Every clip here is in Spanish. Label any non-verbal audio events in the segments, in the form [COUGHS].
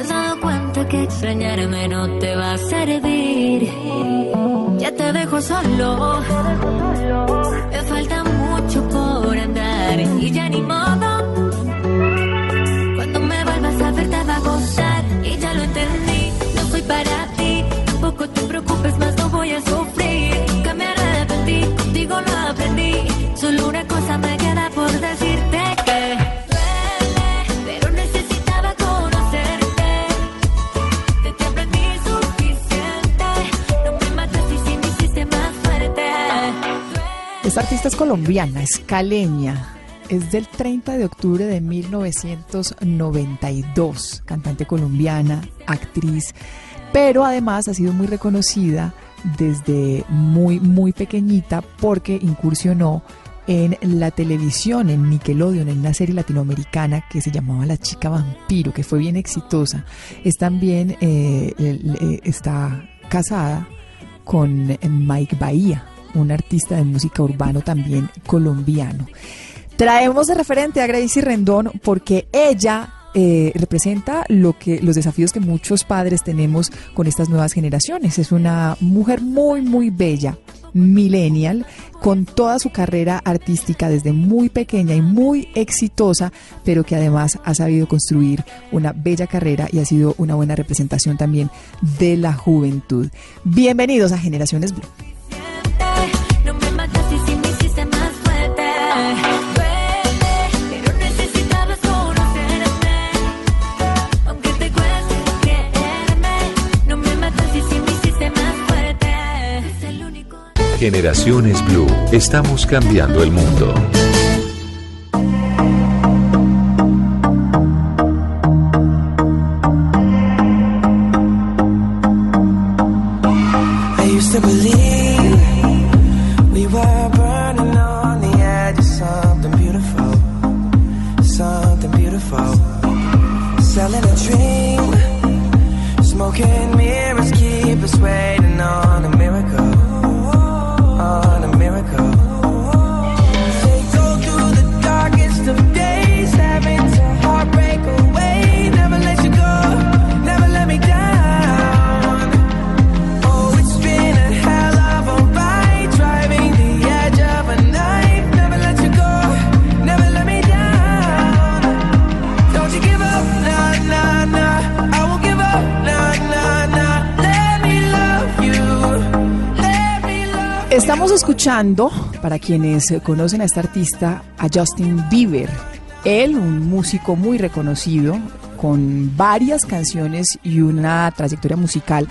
Has dado cuenta que extrañarme no te va a servir. Ya te dejo solo. Me falta mucho por andar y ya ni modo. Cuando me vuelvas a ver te va a gustar colombiana, es caleña. Es del 30 de octubre de 1992. Cantante colombiana, actriz, pero además ha sido muy reconocida desde muy, muy pequeñita porque incursionó en la televisión, en Nickelodeon, en una serie latinoamericana que se llamaba La Chica Vampiro, que fue bien exitosa. Es también, eh, eh, está casada con Mike Bahía, un artista de música urbano también colombiano. Traemos de referente a Gracie Rendón porque ella eh, representa lo que los desafíos que muchos padres tenemos con estas nuevas generaciones. Es una mujer muy muy bella, millennial, con toda su carrera artística desde muy pequeña y muy exitosa, pero que además ha sabido construir una bella carrera y ha sido una buena representación también de la juventud. Bienvenidos a Generaciones Blue. Generaciones Blue. Estamos cambiando el mundo. Para quienes conocen a esta artista, a Justin Bieber. Él, un músico muy reconocido, con varias canciones y una trayectoria musical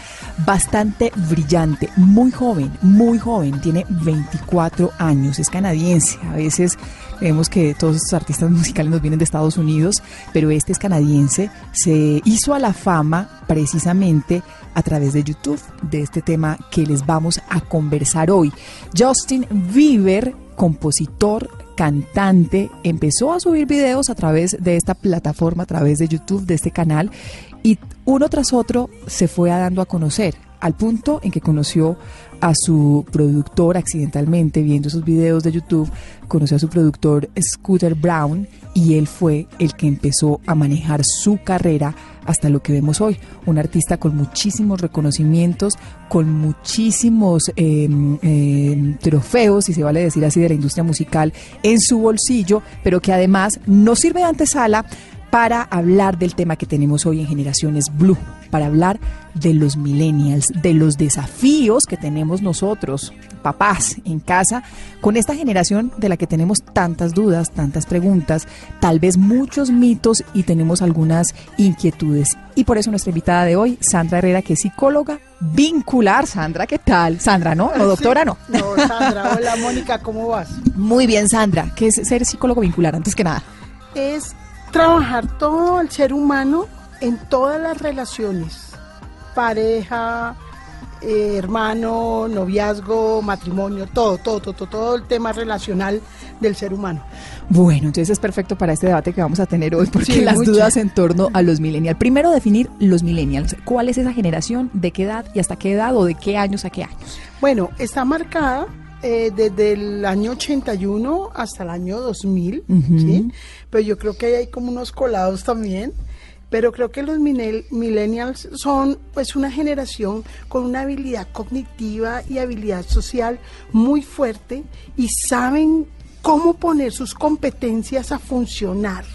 bastante brillante, muy joven, muy joven, tiene 24 años, es canadiense, a veces Vemos que todos estos artistas [LAUGHS] musicales nos vienen de Estados Unidos, pero este es canadiense. Se hizo a la fama precisamente a través de YouTube, de este tema que les vamos a conversar hoy. Justin Bieber, compositor, cantante, empezó a subir videos a través de esta plataforma, a través de YouTube, de este canal, y uno tras otro se fue dando a conocer, al punto en que conoció a su productor accidentalmente viendo esos videos de YouTube, conoció a su productor Scooter Brown y él fue el que empezó a manejar su carrera hasta lo que vemos hoy. Un artista con muchísimos reconocimientos, con muchísimos em, em, trofeos, si se vale decir así, de la industria musical en su bolsillo, pero que además no sirve de antesala para hablar del tema que tenemos hoy en Generaciones Blue, para hablar de los millennials, de los desafíos que tenemos nosotros, papás, en casa, con esta generación de la que tenemos tantas dudas, tantas preguntas, tal vez muchos mitos y tenemos algunas inquietudes. Y por eso nuestra invitada de hoy, Sandra Herrera, que es psicóloga vincular. Sandra, ¿qué tal? Sandra, ¿no? ¿O doctora, no? No, Sandra. Hola, Mónica, ¿cómo vas? Muy bien, Sandra. ¿Qué es ser psicólogo vincular, antes que nada? Es trabajar todo el ser humano en todas las relaciones, pareja, eh, hermano, noviazgo, matrimonio, todo, todo, todo, todo el tema relacional del ser humano. Bueno, entonces es perfecto para este debate que vamos a tener hoy, porque Sí, las dudas en torno a los millennials. Primero definir los millennials. ¿Cuál es esa generación? ¿De qué edad y hasta qué edad? ¿O de qué años a qué años? Bueno, está marcada eh, desde el año 81 hasta el año 2000, Ujú. ¿sí? Pero yo creo que ahí hay como unos colados también. Pero creo que los millennials son pues una generación con una habilidad cognitiva y habilidad social muy fuerte y saben cómo poner sus competencias a funcionar.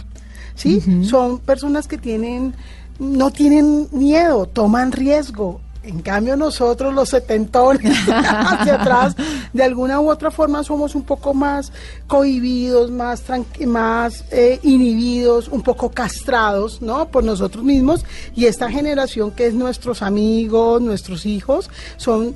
¿sí? Son personas que tienen, no tienen miedo, toman riesgo. En cambio nosotros los setentones [LAUGHS] hacia atrás, de alguna u otra forma somos un poco más cohibidos, más, tranqui- más eh, inhibidos, un poco castrados, ¿no? Por nosotros mismos. Y esta generación que es nuestros amigos, nuestros hijos, son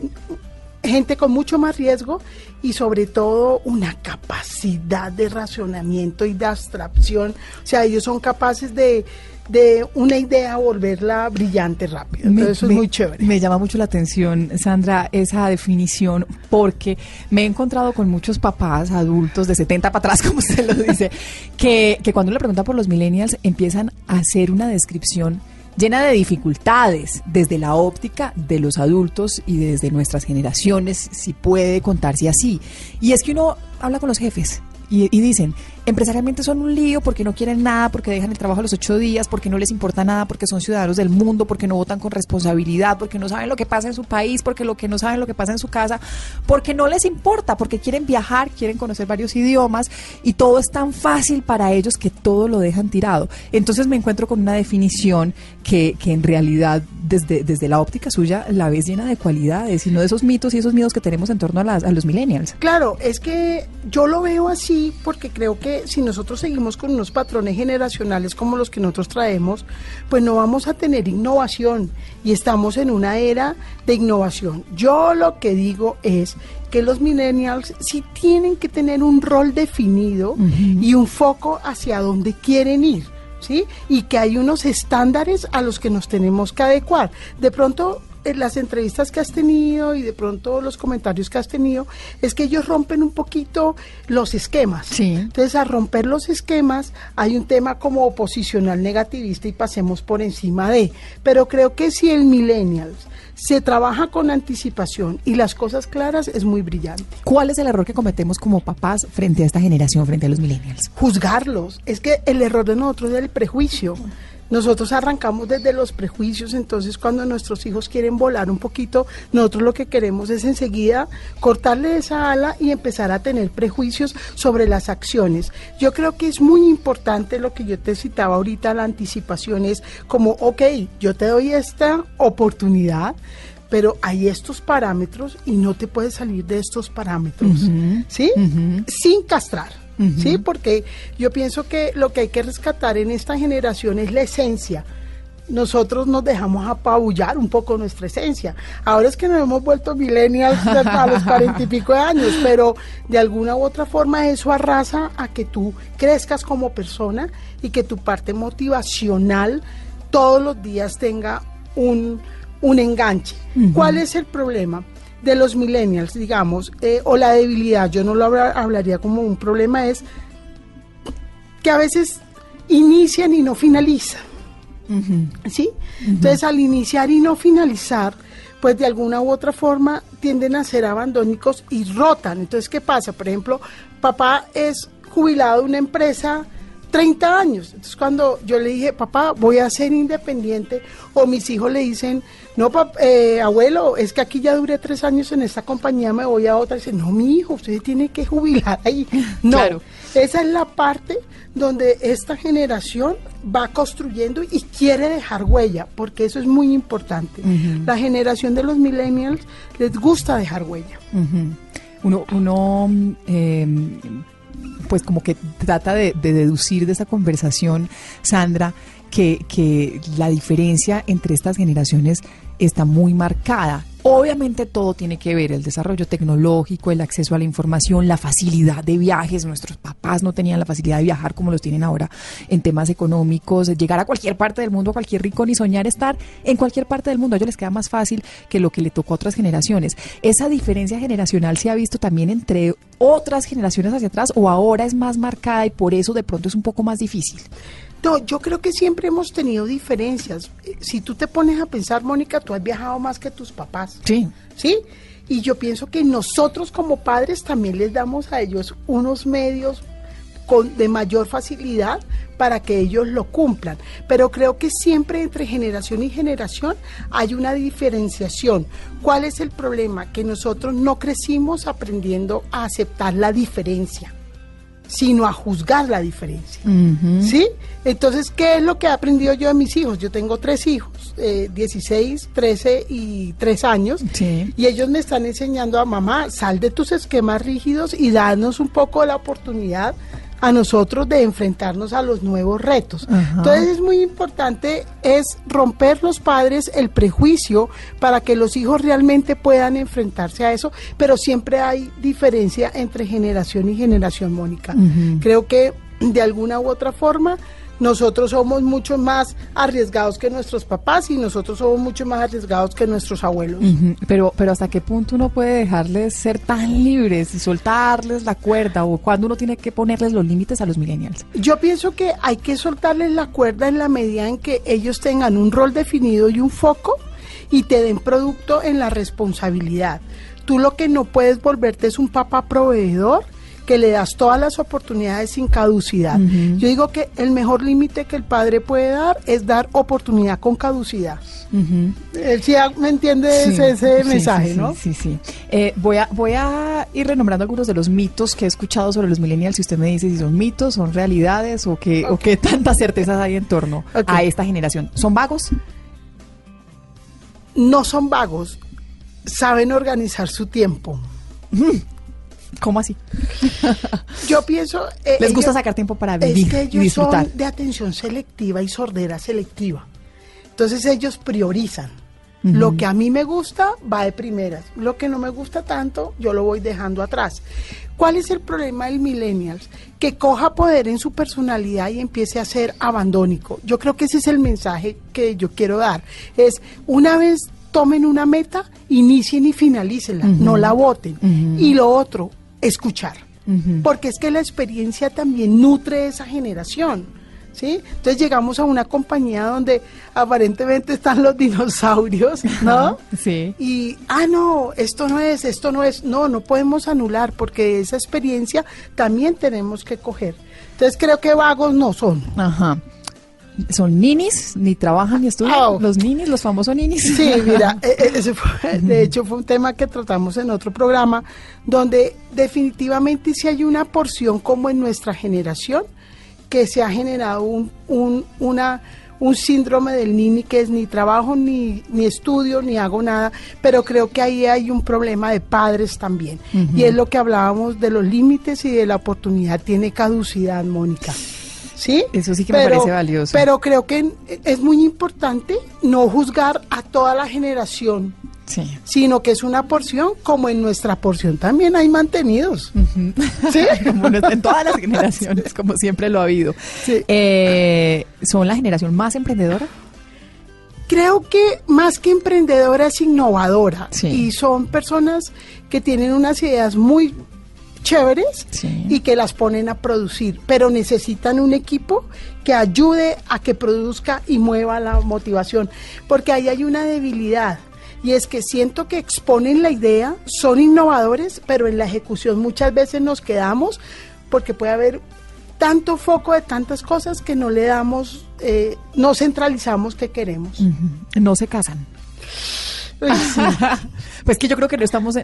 gente con mucho más riesgo y sobre todo una capacidad de racionamiento y de abstracción. O sea, ellos son capaces de, de una idea volverla brillante rápido. Entonces, eso es muy chévere. Me llama mucho la atención, Sandra, esa definición, porque me he encontrado con muchos papás adultos de 70 para atrás, [LAUGHS] como usted lo dice, que, que cuando le preguntan por los millennials empiezan a hacer una descripción llena de dificultades desde la óptica de los adultos y desde nuestras generaciones, si puede contarse así. Y es que uno habla con los jefes y, y dicen, empresarialmente son un lío porque no quieren nada, porque dejan el trabajo a los ocho días, porque no les importa nada, porque son ciudadanos del mundo, porque no votan con responsabilidad, porque no saben lo que pasa en su país, porque lo que no saben lo que pasa en su casa, porque no les importa, porque quieren viajar, quieren conocer varios idiomas y todo es tan fácil para ellos que todo lo dejan tirado. Entonces me encuentro con una definición que, que en realidad desde, desde la óptica suya la ves llena de cualidades y no de esos mitos y esos miedos que tenemos en torno a, las, a los millennials. Claro, es que yo lo veo así porque creo que si nosotros seguimos con unos patrones generacionales como los que nosotros traemos, pues no vamos a tener innovación y estamos en una era de innovación. Yo lo que digo es que los millennials sí tienen que tener un rol definido y un foco hacia donde quieren ir. ¿Sí? Y que hay unos estándares a los que nos tenemos que adecuar. De pronto, en las entrevistas que has tenido y de pronto los comentarios que has tenido, es que ellos rompen un poquito los esquemas. Sí. Entonces, al romper los esquemas, hay un tema como oposicional negativista y pasemos por encima de. Pero creo que si el millennials se trabaja con anticipación y las cosas claras, es muy brillante. ¿Cuál es el error que cometemos como papás frente a esta generación, frente a los millennials? juzgarlos. Es que el error de nosotros es el prejuicio. Nosotros arrancamos desde los prejuicios, entonces cuando nuestros hijos quieren volar un poquito, nosotros lo que queremos es enseguida cortarle esa ala y empezar a tener prejuicios sobre las acciones. Yo creo que es muy importante lo que yo te citaba ahorita, la anticipación es como, ok, yo te doy esta oportunidad, pero hay estos parámetros y no te puedes salir de estos parámetros, ¿sí? Sin castrar. Sí, porque yo pienso que lo que hay que rescatar en esta generación es la esencia. Nosotros nos dejamos apabullar un poco nuestra esencia. Ahora es que nos hemos vuelto millennials a los cuarenta y pico de años, pero de alguna u otra forma eso arrasa a que tú crezcas como persona y que tu parte motivacional todos los días tenga un, un enganche. ¿Cuál es el problema? De los millennials, digamos, eh, o la debilidad, yo no lo habla- hablaría como un problema, es que a veces inician y no finalizan. ¿Sí? Entonces, al iniciar y no finalizar, pues de alguna u otra forma tienden a ser abandónicos y rotan. Entonces, ¿qué pasa? Por ejemplo, papá es jubilado de una empresa 30 años. Entonces cuando yo le dije, papá, voy a ser independiente, o mis hijos le dicen, no, pap- eh, abuelo, es que aquí ya duré tres años en esta compañía, me voy a otra. Dice, no, mi hijo, usted tiene que jubilar ahí. No, Claro. esa es la parte donde esta generación va construyendo y quiere dejar huella, porque eso es muy importante. La generación de los millennials les gusta dejar huella. Uno, uno eh, pues como que trata de, de deducir de esta conversación, Sandra, que, que la diferencia entre estas generaciones está muy marcada. Obviamente todo tiene que ver, el desarrollo tecnológico, el acceso a la información, la facilidad de viajes. Nuestros papás no tenían la facilidad de viajar como los tienen ahora en temas económicos, llegar a cualquier parte del mundo, a cualquier rincón y soñar estar en cualquier parte del mundo. A ellos les queda más fácil que lo que le tocó a otras generaciones. Esa diferencia generacional se ha visto también entre otras generaciones hacia atrás o ahora es más marcada y por eso de pronto es un poco más difícil. No, yo creo que siempre hemos tenido diferencias. Eh, Si tú te pones a pensar, Mónica, tú has viajado más que tus papás. Sí. ¿Sí? Y yo pienso que nosotros como padres también les damos a ellos unos medios con, de mayor facilidad para que ellos lo cumplan. Pero creo que siempre entre generación y generación hay una diferenciación. ¿Cuál es el problema? Que nosotros no crecimos aprendiendo a aceptar la diferencia sino a juzgar la diferencia. ¿Sí? Entonces, ¿qué es lo que he aprendido yo de mis hijos? Yo tengo tres hijos, eh, 16, 13 y 3 años, Sí. y ellos me están enseñando a mamá, sal de tus esquemas rígidos y danos un poco la oportunidad a nosotros de enfrentarnos a los nuevos retos. Ajá. Entonces es muy importante es romper los padres el prejuicio para que los hijos realmente puedan enfrentarse a eso, pero siempre hay diferencia entre generación y generación, Mónica. Creo que de alguna u otra forma nosotros somos mucho más arriesgados que nuestros papás y nosotros somos mucho más arriesgados que nuestros abuelos. Pero, pero hasta qué punto uno puede dejarles ser tan libres y soltarles la cuerda o cuando uno tiene que ponerles los límites a los millennials. Yo pienso que hay que soltarles la cuerda en la medida en que ellos tengan un rol definido y un foco y te den producto en la responsabilidad. Tú lo que no puedes volverte es un papá proveedor que le das todas las oportunidades sin caducidad. Yo digo que el mejor límite que el padre puede dar es dar oportunidad con caducidad. Él sí me entiende Sí, ese, sí, mensaje, sí, ¿no? Sí, sí. Eh, voy, a, voy a ir renombrando algunos de los mitos que he escuchado sobre los millennials. Si usted me dice si son mitos, son realidades o qué, o qué tantas certezas hay en torno a esta generación. ¿Son vagos? No son vagos, saben organizar su tiempo. ¿Cómo así? Yo pienso... eh, Les gusta ellos- sacar tiempo para Es vivir que y ellos disfrutar. son de atención selectiva y sordera selectiva. Entonces ellos priorizan. Lo que a mí me gusta va de primeras. Lo que no me gusta tanto, yo lo voy dejando atrás. ¿Cuál es el problema del millennials? Que coja poder en su personalidad y empiece a ser abandónico. Yo creo que ese es el mensaje que yo quiero dar. Es una vez tomen una meta, inicien y finalicen no la voten. Y lo otro, escuchar. Porque es que la experiencia también nutre esa generación. ¿Sí? Entonces llegamos a una compañía donde aparentemente están los dinosaurios, ¿no? Sí. Y, ah, no, esto no es, esto no es, no, no podemos anular porque esa experiencia también tenemos que coger. Entonces creo que vagos no son. Ajá. ¿Son ninis? ¿Ni trabajan ni estudian? Ah, ¿Los ninis? ¿Los famosos ninis? Sí, mira, eh, [LAUGHS] eh, ese fue- de hecho fue un tema que tratamos en otro programa, donde definitivamente sí hay una porción como en nuestra generación que se ha generado un, un, una, un síndrome del nini que es ni trabajo, ni, ni estudio, ni hago nada, pero creo que ahí hay un problema de padres también. Y es lo que hablábamos de los límites y de la oportunidad, tiene caducidad, Mónica. ¿Sí? Eso sí que me parece valioso. Pero creo que es muy importante no juzgar a toda la generación, Sí. sino que es una porción, como en nuestra porción también hay mantenidos. ¿Sí? [LAUGHS] Como en todas las generaciones, como siempre lo ha habido. Sí. Eh, ¿Son la generación más emprendedora? Creo que más que emprendedora es innovadora Sí. y son personas que tienen unas ideas muy chéveres Sí. y que las ponen a producir, pero necesitan un equipo que ayude a que produzca y mueva la motivación, porque ahí hay una debilidad y es que siento que exponen la idea, son innovadores, pero en la ejecución muchas veces nos quedamos porque puede haber tanto foco de tantas cosas que no le damos, eh, no centralizamos que queremos. No se casan. [LAUGHS] pues que yo creo que no estamos,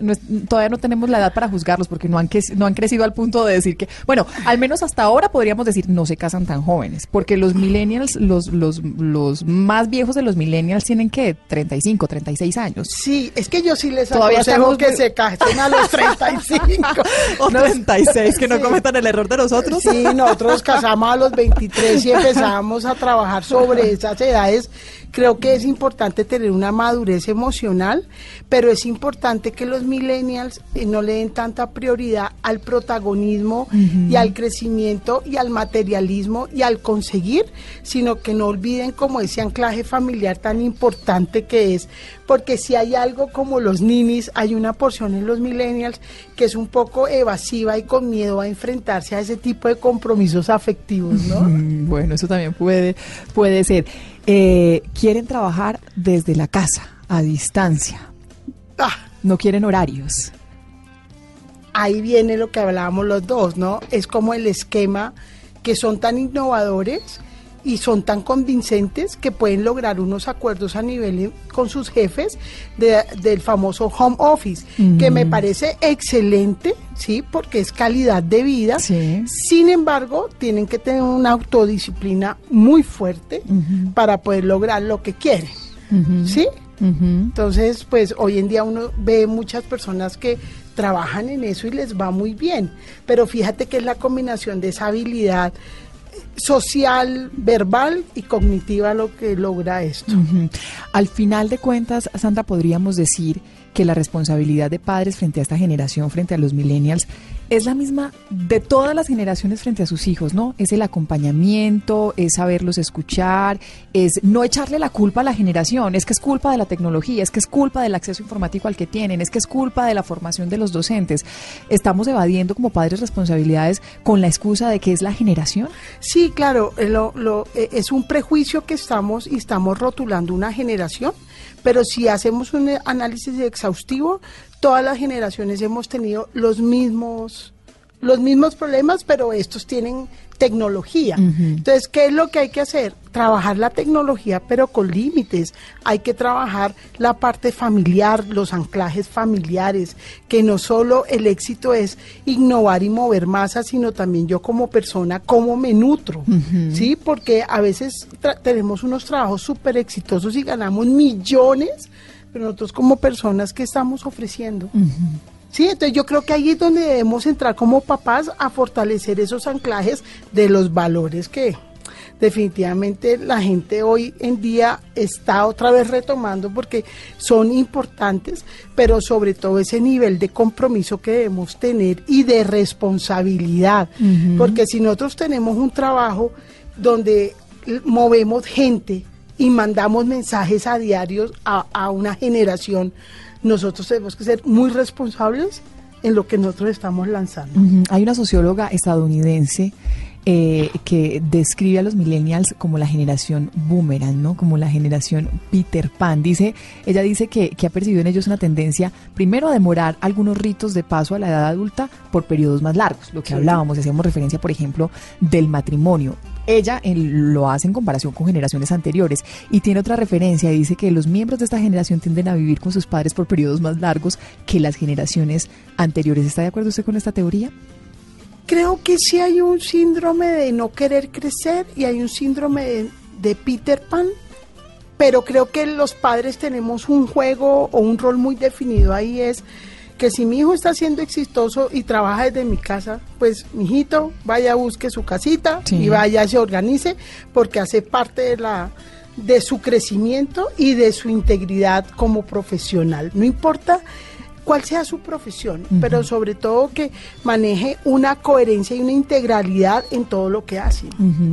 todavía no tenemos la edad para juzgarlos porque no han, no han crecido al punto de decir que, bueno, al menos hasta ahora podríamos decir no se casan tan jóvenes, porque los millennials, los, los, los más viejos de los millennials tienen que 35, 36 años. Sí, es que yo sí les todavía aconsejo que se casen a los 35. [LAUGHS] o 36, que no cometan el error de nosotros. Sí, nosotros casamos a los 23 y empezamos a trabajar sobre esas edades Creo que es importante tener una madurez emocional, pero es importante que los millennials eh, no le den tanta prioridad al protagonismo y al crecimiento y al materialismo y al conseguir, sino que no olviden como ese anclaje familiar tan importante que es, porque si hay algo como los ninis, hay una porción en los millennials que es un poco evasiva y con miedo a enfrentarse a ese tipo de compromisos afectivos, ¿no? [LAUGHS] Bueno, eso también puede, puede ser. Eh, quieren trabajar desde la casa, a distancia. Ah. No quieren horarios. Ahí viene lo que hablábamos los dos, ¿no? Es como el esquema que son tan innovadores y son tan convincentes que pueden lograr unos acuerdos a nivel con sus jefes del famoso home office, que me parece excelente, sí, porque es calidad de vida. Sin embargo, tienen que tener una autodisciplina muy fuerte para poder lograr lo que quieren, sí. Entonces, pues hoy en día uno ve muchas personas que trabajan en eso y les va muy bien, pero fíjate que es la combinación de esa habilidad social, verbal y cognitiva lo que logra esto. Al final de cuentas, Sandra, podríamos decir que la responsabilidad de padres frente a esta generación, frente a los millennials, es la misma de todas las generaciones frente a sus hijos, ¿no? Es el acompañamiento, es saberlos escuchar, es no echarle la culpa a la generación, es que es culpa de la tecnología, es que es culpa del acceso informático al que tienen, es que es culpa de la formación de los docentes. ¿Estamos evadiendo como padres responsabilidades con la excusa de que es la generación? Sí, claro, eh, lo, lo, eh, es un prejuicio que estamos y estamos rotulando una generación pero si hacemos un análisis exhaustivo, todas las generaciones hemos tenido los mismos los mismos problemas, pero estos tienen tecnología. Entonces, ¿qué es lo que hay que hacer? Trabajar la tecnología, pero con límites. Hay que trabajar la parte familiar, los anclajes familiares, que no solo el éxito es innovar y mover masas, sino también yo como persona, cómo me nutro, ¿sí? Porque a veces tenemos unos trabajos súper exitosos y ganamos millones, pero nosotros como personas, ¿qué estamos ofreciendo? Sí, entonces yo creo que ahí es donde debemos entrar como papás a fortalecer esos anclajes de los valores que definitivamente la gente hoy en día está otra vez retomando porque son importantes, pero sobre todo ese nivel de compromiso que debemos tener y de responsabilidad, porque si nosotros tenemos un trabajo donde movemos gente y mandamos mensajes a diarios a, a una generación, nosotros tenemos que ser muy responsables en lo que nosotros estamos lanzando. Hay una socióloga estadounidense eh, que describe a los millennials como la generación boomerang, ¿no? Como la generación Peter Pan. Dice, ella dice que, que, ha percibido en ellos una tendencia, primero, a demorar algunos ritos de paso a la edad adulta por periodos más largos, lo que hablábamos, hacíamos referencia, por ejemplo, del matrimonio ella lo hace en comparación con generaciones anteriores y tiene otra referencia, dice que los miembros de esta generación tienden a vivir con sus padres por periodos más largos que las generaciones anteriores. ¿Está de acuerdo usted con esta teoría? Creo que sí hay un síndrome de no querer crecer y hay un síndrome de, de Peter Pan, pero creo que los padres tenemos un juego o un rol muy definido ahí es que si mi hijo está siendo exitoso y trabaja desde mi casa, pues mi hijito vaya busque su casita y vaya se organice porque hace parte de la de su crecimiento y de su integridad como profesional. No importa cuál sea su profesión, pero sobre todo que maneje una coherencia y una integralidad en todo lo que hace.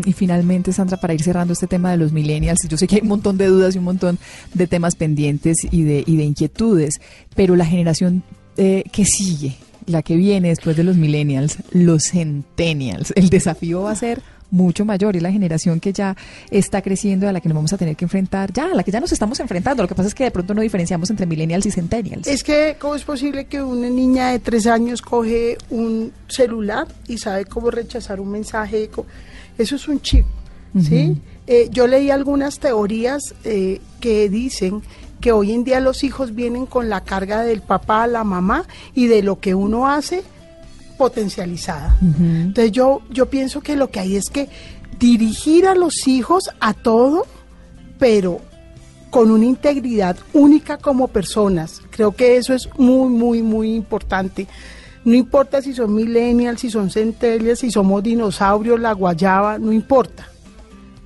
Y finalmente, Sandra, para ir cerrando este tema de los millennials, yo sé que hay un montón de dudas y un montón de temas pendientes y de, y de inquietudes, pero la generación eh, que sigue, la que viene después de los millennials, los centennials. El desafío va a ser mucho mayor. Es la generación que ya está creciendo, a la que nos vamos a tener que enfrentar, ya, a la que ya nos estamos enfrentando. Lo que pasa es que de pronto no diferenciamos entre millennials y centennials. Es que, ¿cómo es posible que una niña de tres años coge un celular y sabe cómo rechazar un mensaje? Eso es un chip, ¿sí? Eh, yo leí algunas teorías eh, que dicen que hoy en día los hijos vienen con la carga del papá, la mamá y de lo que uno hace potencializada. Entonces yo, yo pienso que lo que hay es que dirigir a los hijos a todo, pero con una integridad única como personas. Creo que eso es muy, muy, muy importante. No importa si son millennials, si son centennials, si somos dinosaurios, la guayaba, no importa.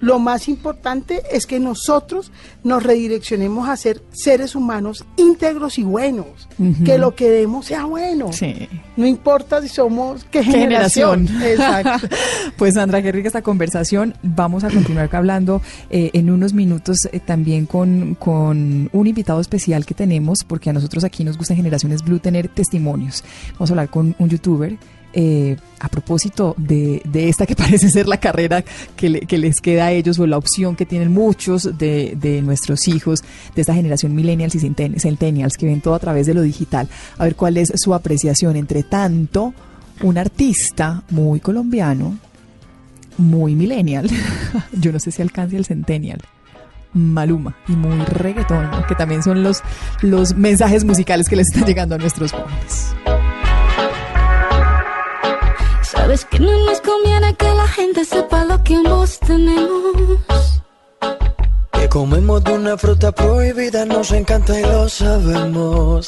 Lo más importante es que nosotros nos redireccionemos a ser seres humanos íntegros y buenos, que lo que demos sea bueno. Sí. No importa si somos qué ¿Qué generación. generación? [LAUGHS] Exacto. pues Sandra, qué rica esta conversación. Vamos a continuar hablando eh, en unos minutos eh, también con, con un invitado especial que tenemos, porque a nosotros aquí nos gusta en Generaciones Blue tener testimonios. Vamos a hablar con un youtuber. Eh, a propósito de, esta que [LAUGHS] parece ser la carrera que, le- que les queda a ellos o la opción que tienen muchos de, de nuestros hijos de esta generación millennials y centen- centennials que ven todo a través de lo digital, a ver cuál es su apreciación. Entre tanto, un artista muy colombiano, muy millennial, [LAUGHS] yo no sé si alcance el centennial, Maluma y muy reggaetón, que también son los, los mensajes musicales que les están llegando a nuestros jóvenes. Sabes que no nos conviene que la gente sepa lo que ambos tenemos. Que comemos de una fruta prohibida, nos encanta y lo sabemos.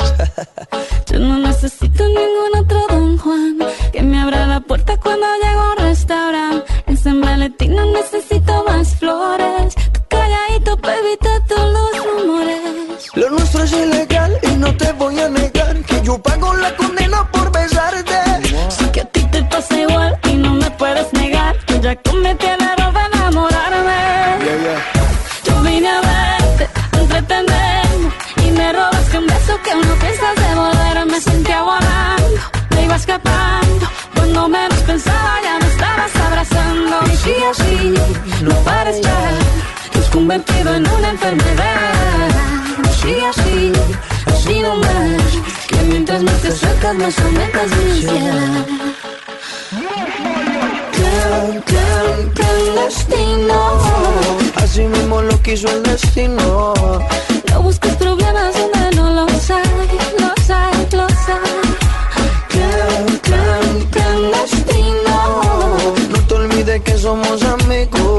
[LAUGHS] Yo no necesito ningún otro Don Juan que me abra la puerta cuando llego a un restaurante. En San Valentín no necesito más flores. Tú calladito, baby, todos los rumores. Lo nuestro es ilegal y no te voy a negar que yo pago la condena por besarte. Que te pasa igual y no me puedes negar. que ya cometí el error de enamorarme. Yo vine a verte, a entretenerme y me robaste un beso que no piensas devolver. Me sentía volando, me iba escapando. Cuando menos pensaba ya me estabas abrazando. Y sí, así, no pares ya, te has convertido en una enfermedad. Sí, así, así no más, que mientras más te acercas más aumentas mi ansiedad. Clandestino. Así mismo lo quiso el destino. No busques problemas donde no los hay, los hay, los hay. Clan, clan, Clandestino. No te olvides que somos amigos.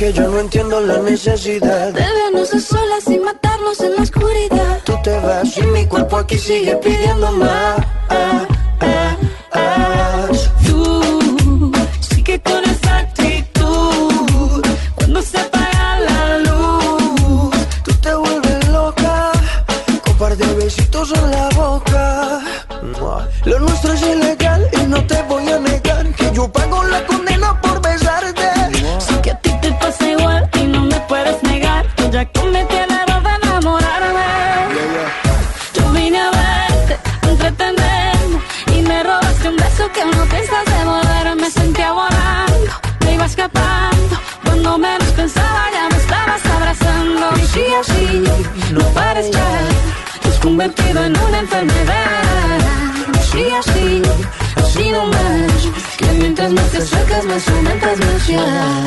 Porque yo no entiendo la necesidad. De vernos a solas y matarnos en la oscuridad. Tú te vas y mi cuerpo aquí sigue pidiendo más. Así, así no más, que mientras más te acercas más aumentas mi ansiedad.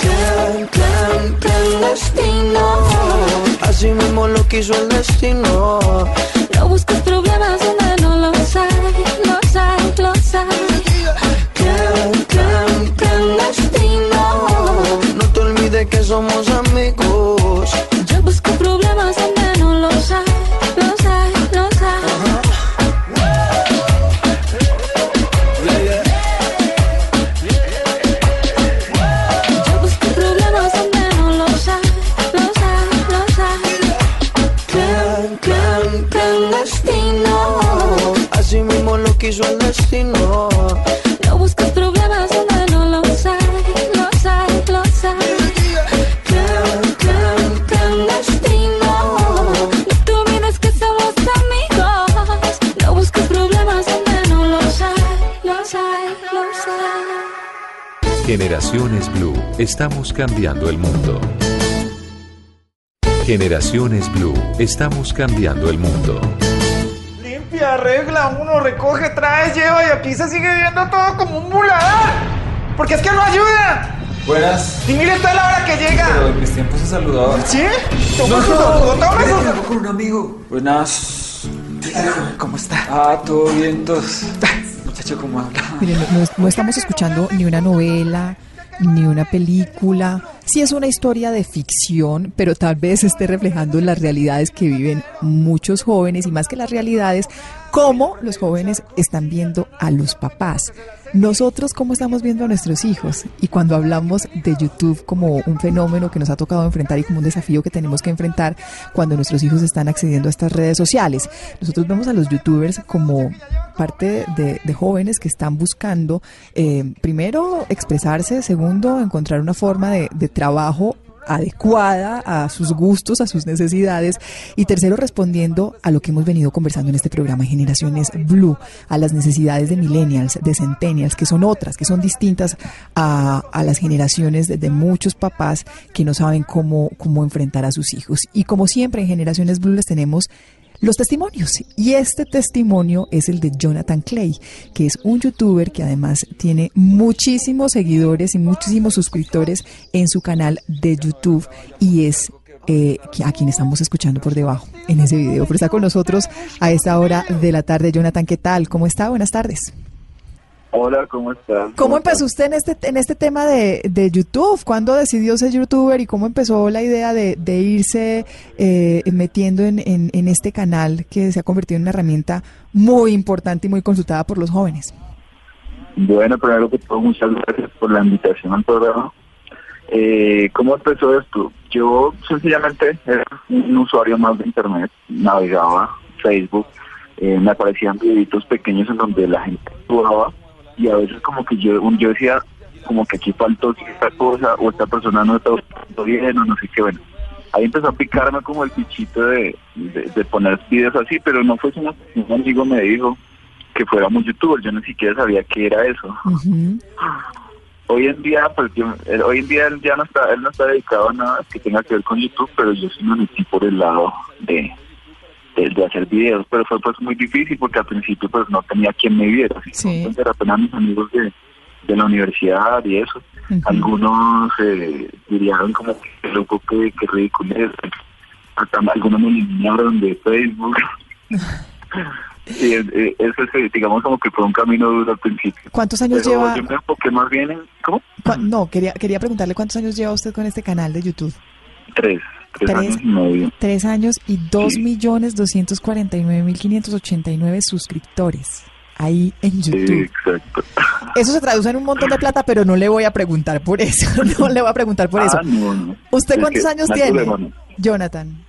Clan, clan, Clandestino. Así mismo lo quiso el destino. No busques problemas donde no los hay, los hay, los hay. Clan, clan, Clandestino. No te olvides que somos amigos. Generaciones Blue. Estamos cambiando el mundo. Generaciones Blue. Estamos cambiando el mundo. Limpia, arregla, uno recoge, trae, lleva y aquí se sigue viendo todo como un muladar. Porque es que no ayuda. Buenas. Y mire toda la hora que llega. Pero en mis tiempos se saludaba. ¿Sí? Toma saludo, toma su saludo. con un amigo. Buenas. ¿Cómo está? Ah, todo bien, todos. [LAUGHS] Muchacho, ¿cómo? [LAUGHS] Miren, no estamos escuchando ni una novela, ni una película. Sí es una historia de ficción, pero tal vez esté reflejando las realidades que viven muchos jóvenes y más que las realidades, cómo los jóvenes están viendo a los papás. Nosotros cómo estamos viendo a nuestros hijos y cuando hablamos de YouTube como un fenómeno que nos ha tocado enfrentar y como un desafío que tenemos que enfrentar cuando nuestros hijos están accediendo a estas redes sociales. Nosotros vemos a los youtubers como parte de, jóvenes que están buscando, eh, primero, expresarse, segundo, encontrar una forma de trabajo adecuada a sus gustos, a sus necesidades y tercero respondiendo a lo que hemos venido conversando en este programa Generaciones Blue, a las necesidades de millennials, de centennials, que son otras, que son distintas a, las generaciones de, de muchos papás que no saben cómo, cómo enfrentar a sus hijos. Y como siempre en Generaciones Blue les tenemos los testimonios. Y este testimonio es el de Jonathan Clay, que es un youtuber que además tiene muchísimos seguidores y muchísimos suscriptores en su canal de YouTube y es eh, a quien estamos escuchando por debajo en ese video. Pero está con nosotros a esta hora de la tarde. Jonathan, ¿qué tal? ¿Cómo está? Buenas tardes. Hola, ¿cómo estás? ¿Cómo empezó usted en este, en este tema de, de YouTube? ¿Cuándo decidió ser youtuber y cómo empezó la idea de, de irse eh, metiendo en, en, en este canal que se ha convertido en una herramienta muy importante y muy consultada por los jóvenes? Bueno, primero que todo, muchas gracias por la invitación al programa. Eh, ¿Cómo empezó esto? Yo sencillamente era un usuario más de Internet, navegaba Facebook, eh, me aparecían videitos pequeños en donde la gente jugaba y a veces como que yo, un- yo decía como que aquí faltó esta cosa o esta persona no está bien o no sé qué, bueno. Ahí empezó a picarme como el bichito de, de, de poner videos así, pero no fue sino un amigo me dijo que fuéramos youtubers, yo ni siquiera sabía qué era eso. Hoy en día, pues yo, él- hoy en día él ya no está, él no está dedicado a nada que tenga que ver con YouTube, pero yo sí me metí por el lado de, de, de hacer videos, pero fue pues muy difícil porque al principio pues no tenía quien me viera, así Sí. entonces era apenas mis amigos de, de la universidad y eso. Algunos eh, dirían como que loco, que, que ridículo es. Hasta algunos me eliminaron de Facebook. [LAUGHS] y eh, eh, eso es, digamos, como que fue un camino duro al principio. ¿Cuántos años Pero lleva? yo me enfoqué más bien en, ¿cómo? No, quería, quería preguntarle cuántos años lleva usted con este canal de YouTube. Tres, tres, Tres. años y medio. Tres años y dos Sí. millones doscientos cuarenta y nueve mil quinientos ochenta y nueve suscriptores ahí en Sí, YouTube. exacto. [LAUGHS] Eso se traduce en un montón de plata, pero no le voy a preguntar por eso. [LAUGHS] No le voy a preguntar por eso. Ah, no, no. ¿Usted Es cuántos años tiene, problema. Jonathan?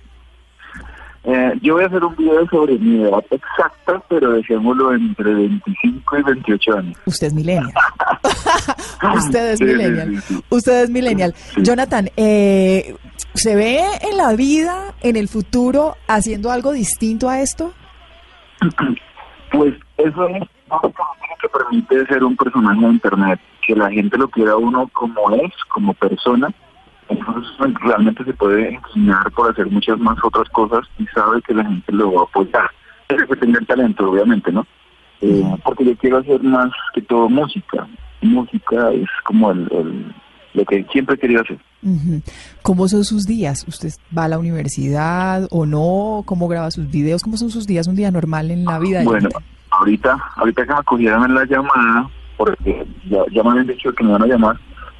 Eh, yo voy a hacer un video sobre mi edad exacta, pero dejémoslo entre 25 y 28 años. Usted es millennial. [LAUGHS] Usted es Sí, millennial. sí. Usted es millennial. Jonathan, eh, ¿se ve en la vida, en el futuro, haciendo algo distinto a esto? [CLEARS THROAT] Pues eso es algo que permite ser un personaje de Internet, que la gente lo quiera uno como es, como persona. Entonces realmente se puede enseñar por hacer muchas más otras cosas y sabe que la gente lo va a apoyar. Pero que tenga el talento, obviamente, ¿no? Eh, porque yo quiero hacer más que todo música. Música es como el, el- lo que siempre he querido hacer. ¿Cómo son sus días? ¿Usted va a la universidad o no? ¿Cómo graba sus videos? ¿Cómo son sus días? Un día normal en la vida. Bueno, ahorita, ahorita que me cogieron en la llamada, porque ya, ya me habían dicho que me iban a llamar,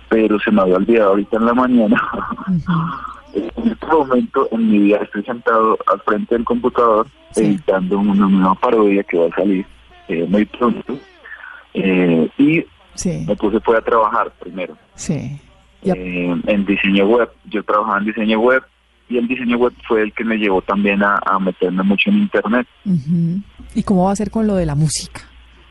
pero se me había olvidado ahorita en la mañana. [LAUGHS] En este momento en mi vida estoy sentado al frente del computador Sí. editando una nueva parodia que va a salir eh, muy pronto. Eh, y Sí, me puse fue a trabajar primero sí. Eh, en diseño web. Yo trabajaba en diseño web y el diseño web fue el que me llevó también a, a meterme mucho en internet. ¿Y cómo va a ser con lo de la música?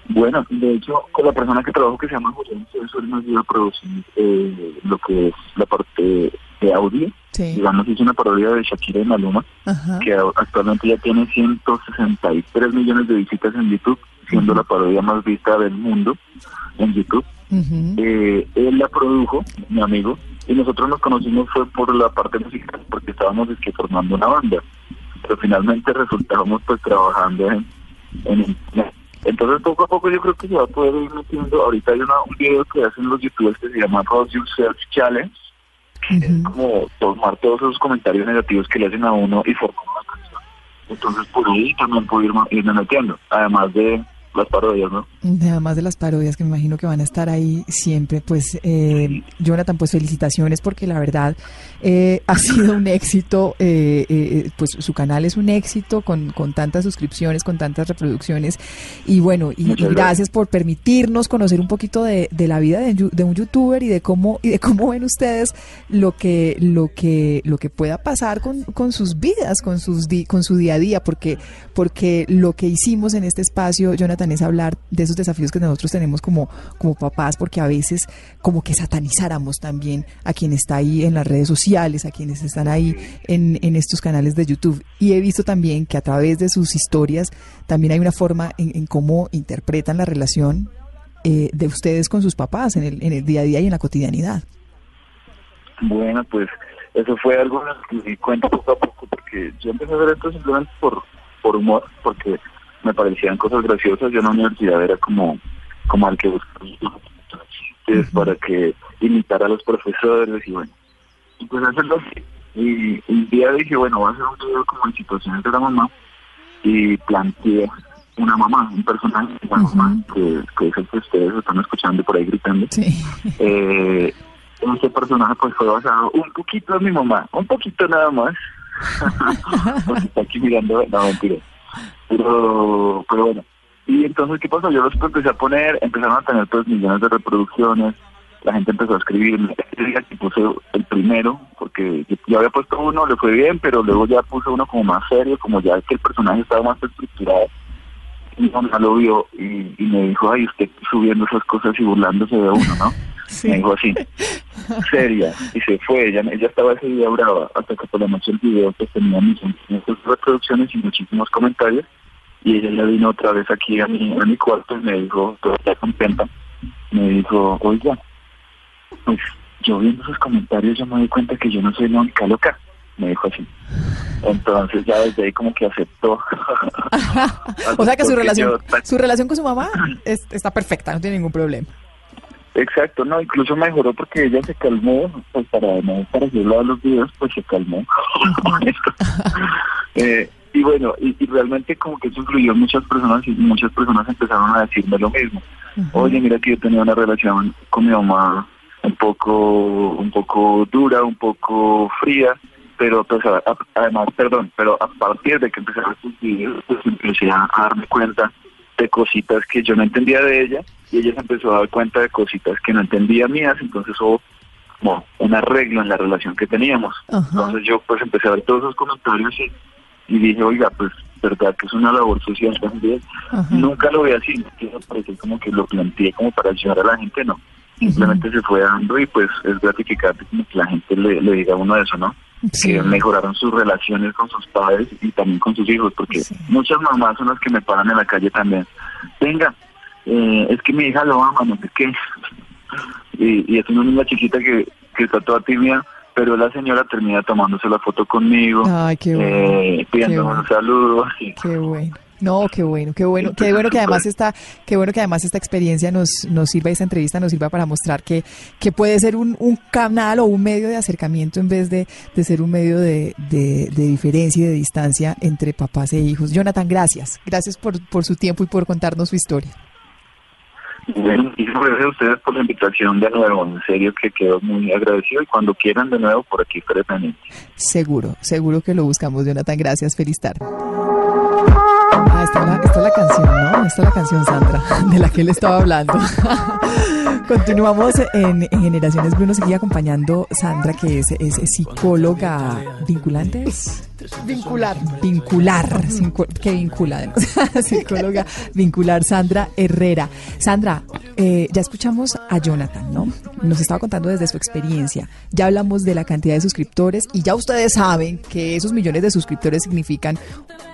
Bueno, de hecho, con la persona que trabajo que se llama José, eso nos ayuda a producir eh, lo que es la parte de audio. Sí. Digamos, hizo una parodia de Shakira y Maluma, Ajá. que actualmente ya tiene 163 millones de visitas en YouTube, siendo la parodia más vista del mundo en YouTube. Eh, él la produjo, mi amigo, y nosotros nos conocimos fue por la parte musical, porque estábamos es que formando una banda, pero finalmente resultábamos pues trabajando en, en. Entonces poco a poco yo creo que se va a poder ir metiendo, ahorita hay una, un video que hacen los youtubers que se llama Roast Yourself Challenge, que es como tomar todos esos comentarios negativos que le hacen a uno y formar una canción. Entonces por ahí también puedo ir, irme metiendo, además de las parodias, ¿no? Además de las parodias que me imagino que van a estar ahí siempre, pues eh, Jonathan, pues felicitaciones porque la verdad eh, [LAUGHS] ha sido un éxito, eh, eh, pues su canal es un éxito con, con tantas suscripciones, con tantas reproducciones y bueno, y, gracias. gracias. por permitirnos conocer un poquito de, de la vida de, de un youtuber y de cómo y de cómo ven ustedes lo que lo que lo que pueda pasar con, con sus vidas, con sus di- con su día a día, porque porque lo que hicimos en este espacio, Jonathan, es hablar de esos desafíos que nosotros tenemos como como papás, porque a veces como que satanizáramos también a quien está ahí en las redes sociales, a quienes están ahí en, en estos canales de YouTube. Y he visto también que a través de sus historias también hay una forma en, en cómo interpretan la relación eh, de ustedes con sus papás en el, en el día a día y en la cotidianidad. Bueno, pues eso fue algo que me di cuenta poco a poco, porque yo empecé a hacer esto simplemente por, por humor, porque me parecían cosas graciosas. Yo en la universidad era como, como al que buscaba para que imitara a los profesores y bueno, y pues hacerlo así. Y un día dije, bueno, voy a hacer un video como en situaciones de la mamá y planteé una mamá, un personaje la mamá, que, que es el que ustedes están escuchando por ahí gritando. Sí. Eh, este personaje pues fue basado un poquito en mi mamá, un poquito nada más. [LAUGHS] [LAUGHS] Porque está aquí mirando, no mentira. Pero, pero bueno. Y entonces, ¿qué pasó? Yo los empecé a poner, empezaron a tener pues millones de reproducciones, la gente empezó a escribirme. Ese día que puse el primero, porque yo, había puesto uno, le fue bien, pero luego ya puse uno como más serio, como ya que el personaje estaba más estructurado. Mi mamá lo vio y, y me dijo, ay, usted subiendo esas cosas y burlándose de uno, ¿no? Me dijo así, [LAUGHS] seria, y se fue, ella, ella estaba ese día brava, hasta que por la noche el video pues tenía muchas reproducciones y muchísimos comentarios, y ella ya vino otra vez aquí a mi, a mi cuarto y me dijo, todavía contenta, me dijo, oiga, pues yo viendo esos comentarios yo me di cuenta que yo no soy la única loca, me dijo así. Entonces ya desde ahí como que aceptó. [LAUGHS] O sea que su relación, yo- su relación con su mamá es- está perfecta, no tiene ningún problema. Exacto, no, incluso mejoró porque ella se calmó, pues para no parecerlo a los videos, pues se calmó. [LAUGHS] Eh, y bueno, y, y realmente como que eso influyó en muchas personas y muchas personas empezaron a decirme lo mismo. Oye, mira que yo tenía una relación con mi mamá un poco, un poco dura, un poco fría, pero pues a- además, perdón, pero a partir de que empecé a ver videos, pues empecé a darme cuenta de cositas que yo no entendía de ella y ella se empezó a dar cuenta de cositas que no entendía mías, entonces hubo como un arreglo en la relación que teníamos. Entonces yo pues empecé a ver todos esos comentarios y, y dije, oiga, pues verdad que es una labor social también. Nunca lo vi así, no parecer como que lo planteé como para ayudar a la gente, no. Simplemente se fue dando y pues es gratificante que la gente le, le diga a uno eso, ¿no? Sí. Que mejoraron sus relaciones con sus padres y también con sus hijos, porque Sí. muchas mamás son las que me paran en la calle también. Venga, eh, es que mi hija lo ama, no sé qué. [LAUGHS] Y, y es una niña chiquita que, que está toda tímida, pero la señora termina tomándose la foto conmigo, Ay, qué bueno. eh, pidiéndome bueno. un saludo. [LAUGHS] Qué bueno. No, qué bueno, qué bueno, qué bueno que además esta, qué bueno que además esta experiencia nos, nos sirva, esta entrevista nos sirva para mostrar que, que puede ser un, un canal o un medio de acercamiento en vez de, de ser un medio de, de, de diferencia y de distancia entre papás e hijos. Jonathan, gracias. Gracias por, por su tiempo y por contarnos su historia. Bueno, y gracias a ustedes por la invitación de nuevo, en serio que quedo muy agradecido y cuando quieran de nuevo por aquí estaré pendiente. Seguro, seguro que lo buscamos, Jonathan. Gracias, feliz tarde. Bye. A esta Esta es, la, esta es la canción, ¿no? Esta es la canción, Sandra, [LAUGHS] de la que él estaba hablando. [LAUGHS] Continuamos en, en Generaciones Bruno, seguía acompañando Sandra, que es, es psicóloga vinculante. Vincular. Vincular. ¿Qué vincula? [LAUGHS] psicóloga vincular, Sandra Herrera. Sandra, eh, ya escuchamos a Jonathan, ¿no? Nos estaba contando desde su experiencia. Ya hablamos de la cantidad de suscriptores y ya ustedes saben que esos millones de suscriptores significan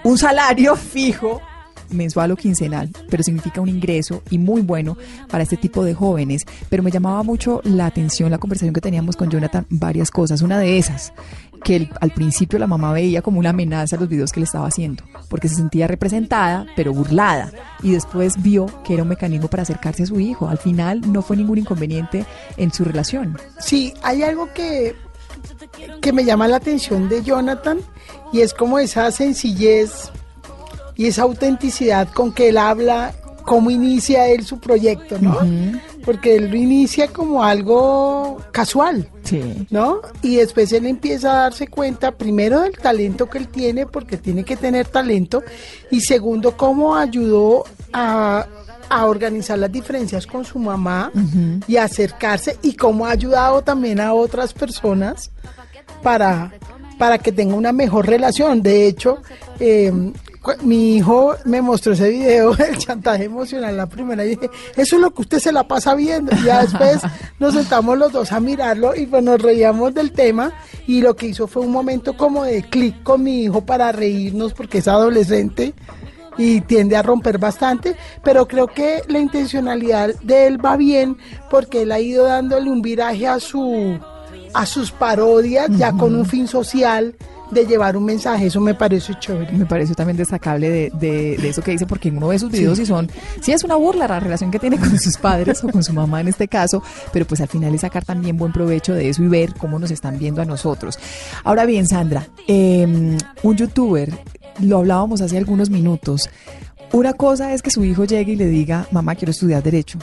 un salario fijo mensual o quincenal, pero significa un ingreso y muy bueno para este tipo de jóvenes. Pero me llamaba mucho la atención la conversación que teníamos con Jonathan, varias cosas. Una de esas, que al principio la mamá veía como una amenaza los videos que le estaba haciendo, porque se sentía representada, pero burlada. Y después vio que era un mecanismo para acercarse a su hijo. Al final no fue ningún inconveniente en su relación. Sí, hay algo que, que me llama la atención de Jonathan y es como esa sencillez y esa autenticidad con que él habla, cómo inicia él su proyecto, ¿no? Porque él lo inicia como algo casual, ¿no? Y después él empieza a darse cuenta, primero, del talento que él tiene, porque tiene que tener talento, y segundo, cómo ayudó a a organizar las diferencias con su mamá y acercarse y cómo ha ayudado también a otras personas para, para que tenga una mejor relación. De hecho, eh, mi hijo me mostró ese video [LAUGHS] del chantaje emocional la primera y dije, eso es lo que usted se la pasa viendo. Y ya después [LAUGHS] nos sentamos los dos a mirarlo y pues nos reíamos del tema y lo que hizo fue un momento como de clic con mi hijo para reírnos porque es adolescente y tiende a romper bastante, pero creo que la intencionalidad de él va bien porque él ha ido dándole un viraje a su a sus parodias ya con un fin social de llevar un mensaje, eso me parece chévere. Me pareció también destacable de, de, eso que dice, porque uno ve sus videos y son, sí es una burla la relación que tiene con sus padres o con su mamá en este caso, pero pues al final es sacar también buen provecho de eso y ver cómo nos están viendo a nosotros. Ahora bien, Sandra, em, un youtuber, lo hablábamos hace algunos minutos, una cosa es que su hijo llegue y le diga, mamá, quiero estudiar derecho.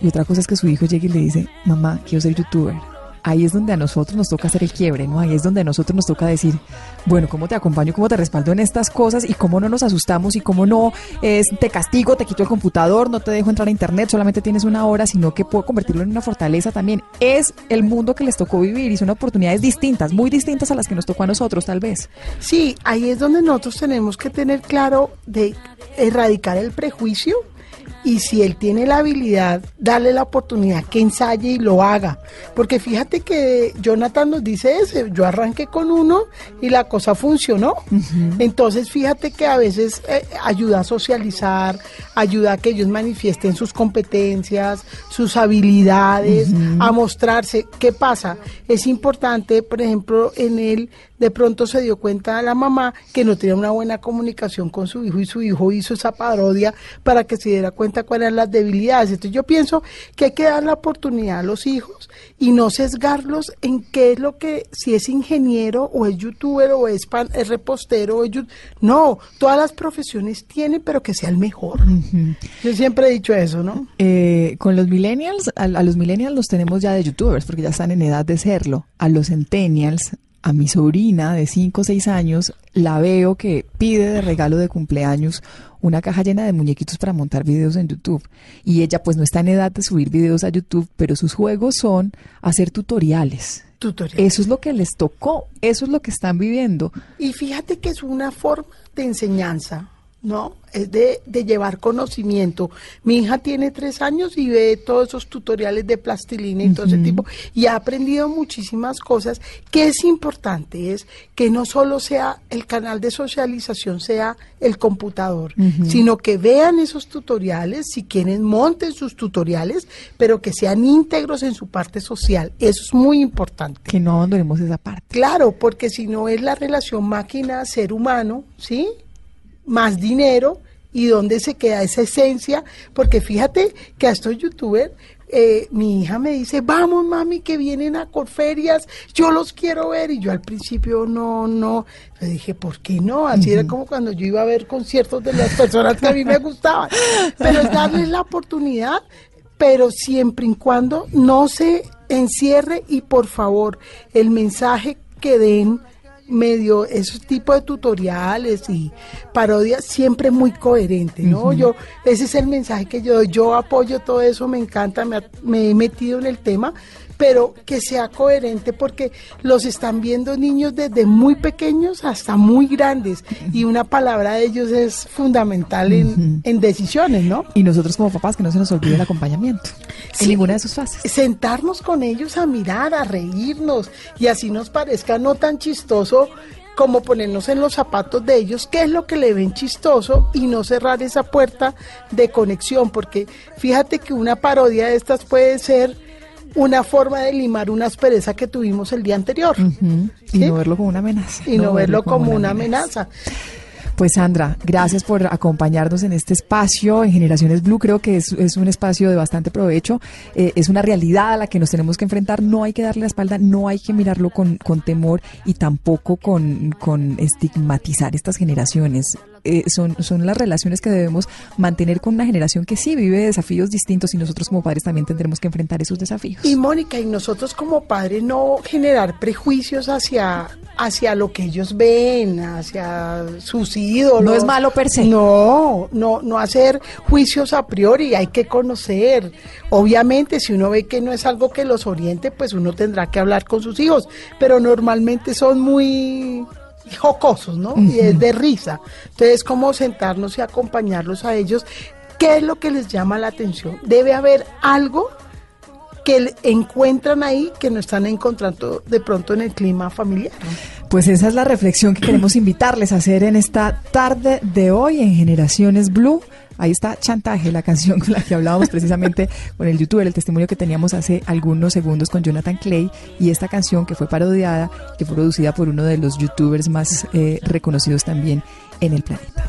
Y otra cosa es que su hijo llegue y le dice, mamá, quiero ser youtuber ahí es donde a nosotros nos toca hacer el quiebre, ¿no? Ahí es donde a nosotros nos toca decir, bueno, ¿cómo te acompaño, cómo te respaldo en estas cosas y cómo no nos asustamos y cómo no es, te castigo, te quito el computador, no te dejo entrar a internet, solamente tienes una hora, sino que puedo convertirlo en una fortaleza también. Es el mundo que les tocó vivir y son oportunidades distintas, muy distintas a las que nos tocó a nosotros, tal vez. Sí, ahí es donde nosotros tenemos que tener claro de erradicar el prejuicio y si él tiene la habilidad, darle la oportunidad que ensaye y lo haga. Porque fíjate que Jonathan nos dice eso, yo arranqué con uno y la cosa funcionó. Entonces fíjate que a veces eh, ayuda a socializar, ayuda a que ellos manifiesten sus competencias, sus habilidades, a mostrarse. ¿Qué pasa? Es importante, por ejemplo, en él de pronto se dio cuenta la mamá que no tenía una buena comunicación con su hijo y su hijo hizo esa parodia para que se diera cuenta cuáles eran las debilidades. Entonces yo pienso que hay que dar la oportunidad a los hijos y no sesgarlos en qué es lo que, si es ingeniero o es youtuber o es, pan, es repostero o es No, todas las profesiones tienen, pero que sea el mejor. Yo siempre he dicho eso, ¿no? Eh, con los millennials, a, a los millennials los tenemos ya de youtubers porque ya están en edad de serlo. A los centennials a mi sobrina de 5 o 6 años la veo que pide de regalo de cumpleaños una caja llena de muñequitos para montar videos en YouTube. Y ella pues no está en edad de subir videos a YouTube, pero sus juegos son hacer tutoriales. Tutoriales. Eso es lo que les tocó, eso es lo que están viviendo. Y fíjate que es una forma de enseñanza, ¿no? es de, de, llevar conocimiento. Mi hija tiene tres años y ve todos esos tutoriales de plastilina y todo ese tipo y ha aprendido muchísimas cosas. que es importante? Es que no solo sea el canal de socialización, sea el computador, sino que vean esos tutoriales, si quieren monten sus tutoriales, pero que sean íntegros en su parte social. Eso es muy importante. Que no abandonemos esa parte. Claro, porque si no es la relación máquina-ser humano, ¿sí? Más dinero y dónde se queda esa esencia, porque fíjate que a estos youtubers, eh, mi hija me dice, vamos mami, que vienen a Corferias, yo los quiero ver, y yo al principio no, no, le dije, ¿por qué no? Así era como cuando yo iba a ver conciertos de las personas que a mí me gustaban, pero es darles la oportunidad, pero siempre y cuando no se encierre y por favor, el mensaje que den medio ese tipo de tutoriales y parodias siempre muy coherente, ¿no? Yo ese es el mensaje que yo doy. Yo apoyo todo eso, me encanta, me, me he metido en el tema, pero que sea coherente porque los están viendo niños desde muy pequeños hasta muy grandes y una palabra de ellos es fundamental en, en decisiones, ¿no? Y nosotros como papás que no se nos olvide el acompañamiento en ninguna de sus fases. Sentarnos con ellos a mirar, a reírnos y así nos parezca no tan chistoso como ponernos en los zapatos de ellos, qué es lo que le ven chistoso y no cerrar esa puerta de conexión, porque fíjate que una parodia de estas puede ser una forma de limar una aspereza que tuvimos el día anterior. Y no verlo como una amenaza. Y no, verlo como, una amenaza. Pues Sandra, gracias por acompañarnos en este espacio en Generaciones Blue. Creo que es, es un espacio de bastante provecho. Eh, es una realidad a la que nos tenemos que enfrentar. No hay que darle la espalda, no hay que mirarlo con, con temor y tampoco con, con estigmatizar estas generaciones. Eh, son, son las relaciones que debemos mantener con una generación que sí vive desafíos distintos y nosotros como padres también tendremos que enfrentar esos desafíos. Y Mónica, y nosotros como padres no generar prejuicios hacia, hacia lo que ellos ven, hacia sus ídolos. No es malo per se. No, no, no hacer juicios a priori, hay que conocer. Obviamente, si uno ve que no es algo que los oriente, pues uno tendrá que hablar con sus hijos, pero normalmente son muy [LAUGHS] jocosos, ¿no? Y es de risa. Entonces, como sentarnos y acompañarlos a ellos. ¿Qué es lo que les llama la atención? Debe haber algo que encuentran ahí que no están encontrando de pronto en el clima familiar. Pues esa es la reflexión que queremos invitarles a hacer en esta tarde de hoy en Generaciones Blue. Ahí está Chantaje, la canción con la que hablábamos precisamente [LAUGHS] con el youtuber, el testimonio que teníamos hace algunos segundos con Jonathan Clay y esta canción que fue parodiada, que fue producida por uno de los youtubers más eh, reconocidos también en el planeta.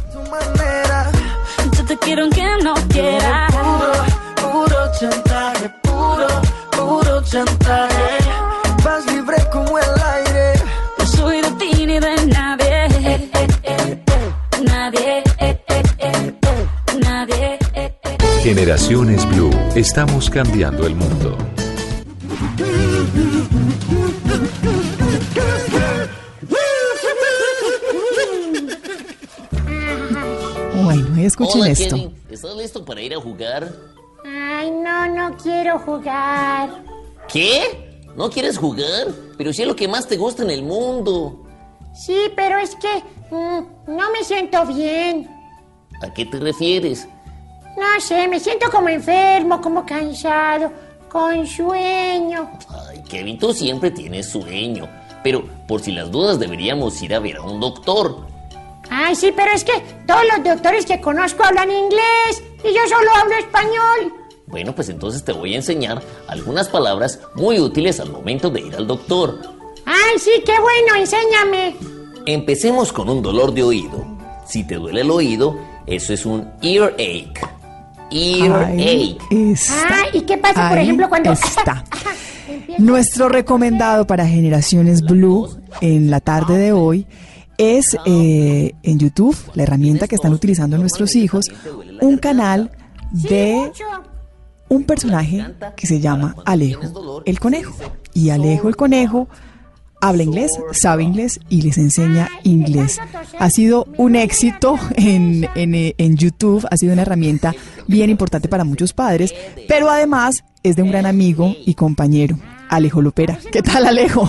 Yo te quiero aunque no quiera. Puro, puro chantaje, puro, puro chantaje. Vas libre como el aire. No soy de ti ni de nadie. Nadie. Nadie. Generaciones Blue. Estamos cambiando el mundo. Bueno, escuchen Hola, esto. ¿Estás listo para ir a jugar? Ay, no, no quiero jugar. ¿Qué? ¿No quieres jugar? Pero si es lo que más te gusta en el mundo. Sí, pero es que mm, no me siento bien. ¿A qué te refieres? No sé, me siento como enfermo, como cansado, con sueño. Ay, Kevin, tú siempre tienes sueño. Pero por si las dudas deberíamos ir a ver a un doctor. Ay, sí, pero es que todos los doctores que conozco hablan inglés y yo solo hablo español. Bueno, pues entonces te voy a enseñar algunas palabras muy útiles al momento de ir al doctor. Ay, sí, qué bueno, enséñame. Empecemos con un dolor de oído. Si te duele el oído, eso es un earache. Earache. Ahí está. Ah, ¿y qué pasa, por ejemplo, cuando... está. [LAUGHS] Nuestro recomendado para Generaciones Blue en la tarde de hoy es eh, en YouTube, la herramienta que están utilizando nuestros hijos, un canal de un personaje que se llama Alejo el Conejo. Y Alejo el Conejo habla inglés, sabe inglés y les enseña inglés. Ha sido un éxito en, en, en YouTube, ha sido una herramienta bien importante para muchos padres, pero además es de un gran amigo y compañero, Alejo Lopera. ¿Qué tal, Alejo?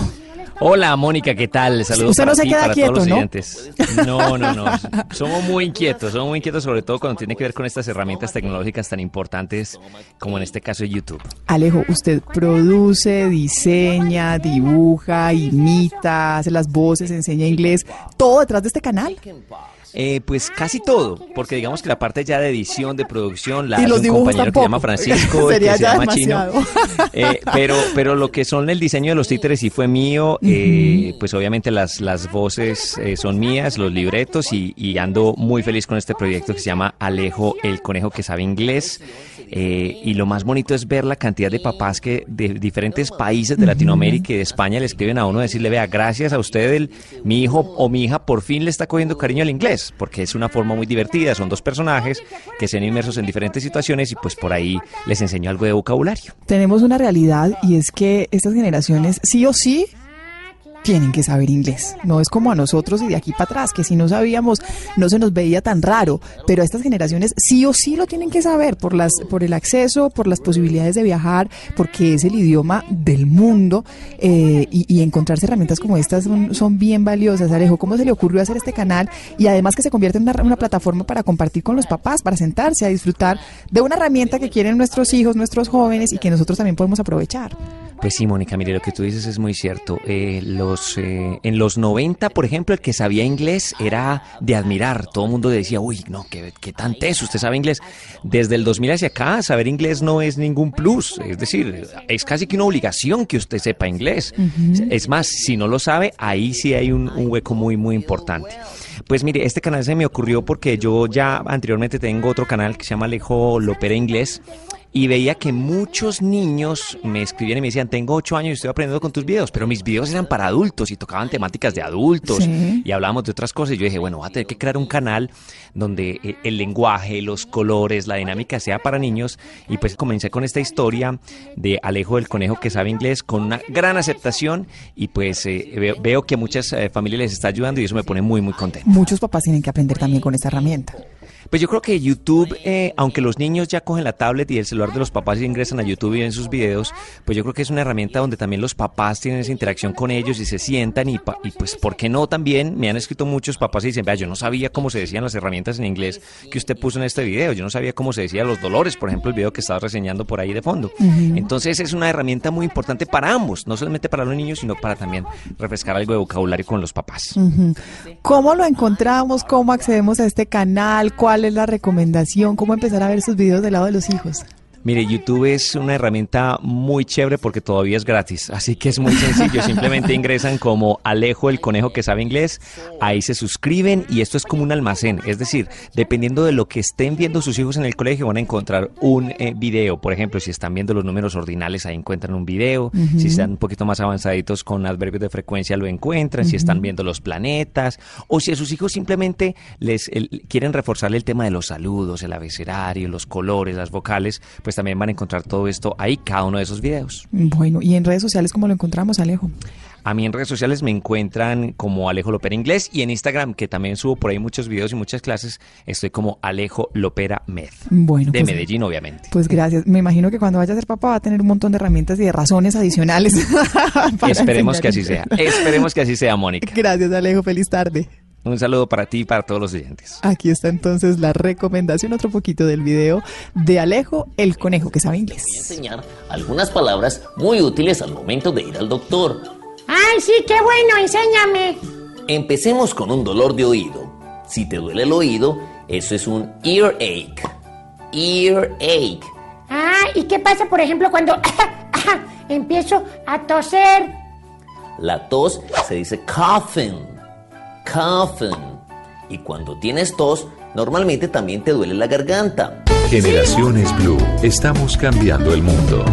Hola, Mónica, ¿qué tal? Saludos Usted no para se ti, queda para quieto, todos los ¿no? oyentes. No, no, no. [LAUGHS] Somos muy inquietos, somos muy inquietos sobre todo cuando tiene que ver con estas herramientas tecnológicas tan importantes como en este caso YouTube. Alejo, usted produce, diseña, dibuja, imita, hace las voces, enseña inglés, todo detrás de este canal. Eh, pues casi todo, porque digamos que la parte ya de edición, de producción, la Y hace los un compañero que se llama. Francisco, [LAUGHS] Sería que se llama Chino. Eh, pero, pero lo que son el diseño de los títeres sí fue mío, eh, pues obviamente las, las voces eh, son mías, los libretos y, y ando muy feliz con este proyecto que se llama Alejo el Conejo que sabe inglés. Eh, y lo más bonito es ver la cantidad de papás que de diferentes países de Latinoamérica y de España le escriben a uno decirle, vea, gracias a usted, el, mi hijo o mi hija por fin le está cogiendo cariño al inglés, porque es una forma muy divertida, son dos personajes que se ven inmersos en diferentes situaciones y pues por ahí les enseño algo de vocabulario. Tenemos una realidad y es que estas generaciones sí o sí tienen que saber inglés. No es como a nosotros y de aquí para atrás, que si no sabíamos no se nos veía tan raro, pero a estas generaciones sí o sí lo tienen que saber por las por el acceso, por las posibilidades de viajar, porque es el idioma del mundo eh, y, encontrarse herramientas como estas son, son, bien valiosas. Alejo, ¿cómo se le ocurrió hacer este canal y además que se convierte en una, una plataforma para compartir con los papás, para sentarse a disfrutar de una herramienta que quieren nuestros hijos, nuestros jóvenes y que nosotros también podemos aprovechar? Pues sí, Mónica, mire, lo que tú dices es muy cierto. Eh, los, eh, en los 90, por ejemplo, el que sabía inglés era de admirar. Todo el mundo decía, uy, no, qué, qué tan teso, usted sabe inglés. Desde el 2000 hacia acá, saber inglés no es ningún plus. Es decir, es casi que una obligación que usted sepa inglés. Uh -huh. Es más, si no lo sabe, ahí sí hay un, un hueco muy, muy importante. Pues mire, este canal se me ocurrió porque yo ya anteriormente tengo otro canal que se llama Alejo Lopera Inglés y veía que muchos niños me escribían y me decían, tengo ocho años y estoy aprendiendo con tus videos, pero mis videos eran para adultos y tocaban temáticas de adultos sí. y hablábamos de otras cosas. Y yo dije, bueno, voy a tener que crear un canal donde el lenguaje, los colores, la dinámica sea para niños. Y pues comencé con esta historia de Alejo el Conejo que sabe inglés con una gran aceptación y pues eh, veo, veo, que muchas eh, familias les está ayudando y eso me pone muy, muy contento. Muchos papás tienen que aprender también con esta herramienta. Pues yo creo que YouTube, eh, aunque los niños ya cogen la tablet y el celular de los papás y ingresan a YouTube y ven sus videos, pues yo creo que es una herramienta donde también los papás tienen esa interacción con ellos y se sientan y, y pues, ¿por qué no también? Me han escrito muchos papás y dicen, vea, yo no sabía cómo se decían las herramientas en inglés que usted puso en este video, yo no sabía cómo se decían los dolores, por ejemplo, el video que estaba reseñando por ahí de fondo. Uh -huh. Entonces es una herramienta muy importante para ambos, no solamente para los niños, sino para también refrescar algo de vocabulario con los papás. Uh -huh. ¿Cómo lo encontramos? ¿Cómo accedemos a este canal? ¿Cuál es la recomendación? ¿Cómo empezar a ver sus videos del lado de los hijos? Mire, YouTube es una herramienta muy chévere porque todavía es gratis, así que es muy [LAUGHS] sencillo. Simplemente ingresan como Alejo el conejo que sabe inglés, ahí se suscriben y esto es como un almacén. Es decir, dependiendo de lo que estén viendo sus hijos en el colegio, van a encontrar un eh, video. Por ejemplo, si están viendo los números ordinales, ahí encuentran un video. Uh -huh. Si están un poquito más avanzaditos con adverbios de frecuencia, lo encuentran. Uh -huh. Si están viendo los planetas o si a sus hijos simplemente les el, quieren reforzarle el tema de los saludos, el abecedario, los colores, las vocales, pues también van a encontrar todo esto ahí, cada uno de esos videos. Bueno, ¿y en redes sociales cómo lo encontramos, Alejo? A mí en redes sociales me encuentran como Alejo Lopera Inglés y en Instagram, que también subo por ahí muchos videos y muchas clases, estoy como Alejo Lopera Med. Bueno, de pues, Medellín, obviamente. Pues gracias. Me imagino que cuando vaya a ser papá va a tener un montón de herramientas y de razones adicionales. [LAUGHS] Esperemos que así sea. Esperemos que así sea, Mónica. Gracias, Alejo. Feliz tarde. Un saludo para ti y para todos los oyentes. Aquí está entonces la recomendación, otro poquito del video de Alejo, el conejo que sabe inglés. Voy a enseñar algunas palabras muy útiles al momento de ir al doctor. ¡Ay, sí, qué bueno! ¡Enséñame! Empecemos con un dolor de oído. Si te duele el oído, eso es un earache. Earache. Ah, ¿y qué pasa, por ejemplo, cuando [COUGHS] empiezo a toser? La tos se dice coughing coughing. Y cuando tienes tos, normalmente también te duele la garganta. Generaciones Blue, estamos cambiando el mundo.